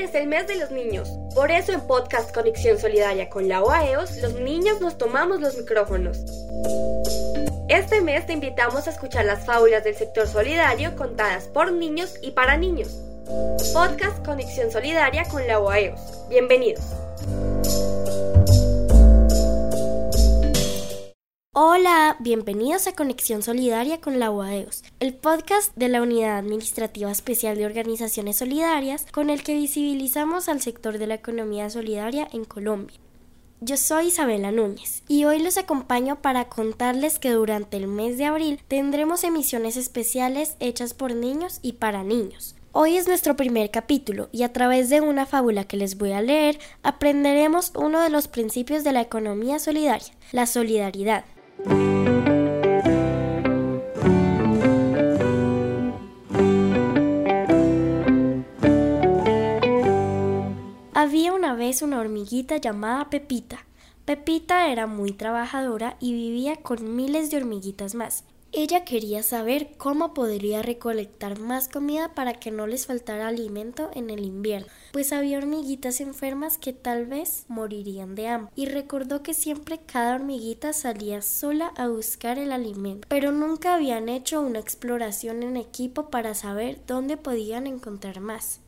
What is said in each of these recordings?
es el mes de los niños. Por eso en Podcast Conexión Solidaria con la OAEOS, los niños nos tomamos los micrófonos. Este mes te invitamos a escuchar las fábulas del sector solidario contadas por niños y para niños. Podcast Conexión Solidaria con la OAEOS. Bienvenidos. Bienvenidos a Conexión Solidaria con la UAEOS, el podcast de la Unidad Administrativa Especial de Organizaciones Solidarias con el que visibilizamos al sector de la economía solidaria en Colombia. Yo soy Isabela Núñez y hoy los acompaño para contarles que durante el mes de abril tendremos emisiones especiales hechas por niños y para niños. Hoy es nuestro primer capítulo y a través de una fábula que les voy a leer aprenderemos uno de los principios de la economía solidaria, la solidaridad. Una hormiguita llamada Pepita. Pepita era muy trabajadora y vivía con miles de hormiguitas más. Ella quería saber cómo podría recolectar más comida para que no les faltara alimento en el invierno, pues había hormiguitas enfermas que tal vez morirían de hambre. Y recordó que siempre cada hormiguita salía sola a buscar el alimento, pero nunca habían hecho una exploración en equipo para saber dónde podían encontrar más.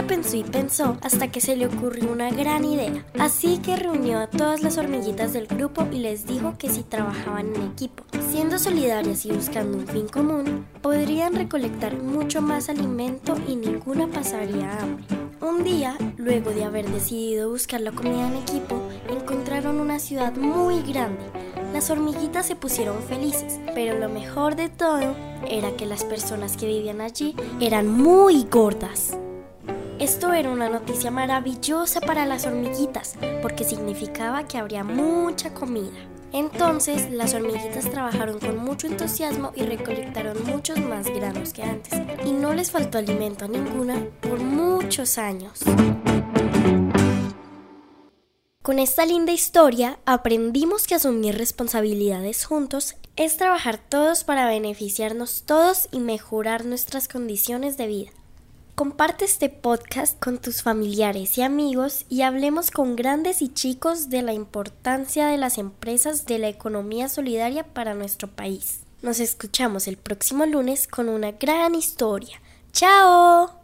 Pensó y pensó hasta que se le ocurrió una gran idea. Así que reunió a todas las hormiguitas del grupo y les dijo que si trabajaban en equipo, siendo solidarias y buscando un fin común, podrían recolectar mucho más alimento y ninguna pasaría hambre. Un día, luego de haber decidido buscar la comida en equipo, encontraron una ciudad muy grande. Las hormiguitas se pusieron felices, pero lo mejor de todo era que las personas que vivían allí eran muy gordas. Esto era una noticia maravillosa para las hormiguitas, porque significaba que habría mucha comida. Entonces, las hormiguitas trabajaron con mucho entusiasmo y recolectaron muchos más granos que antes, y no les faltó alimento a ninguna por muchos años. Con esta linda historia aprendimos que asumir responsabilidades juntos es trabajar todos para beneficiarnos todos y mejorar nuestras condiciones de vida. Comparte este podcast con tus familiares y amigos y hablemos con grandes y chicos de la importancia de las empresas de la economía solidaria para nuestro país. Nos escuchamos el próximo lunes con una gran historia. ¡Chao!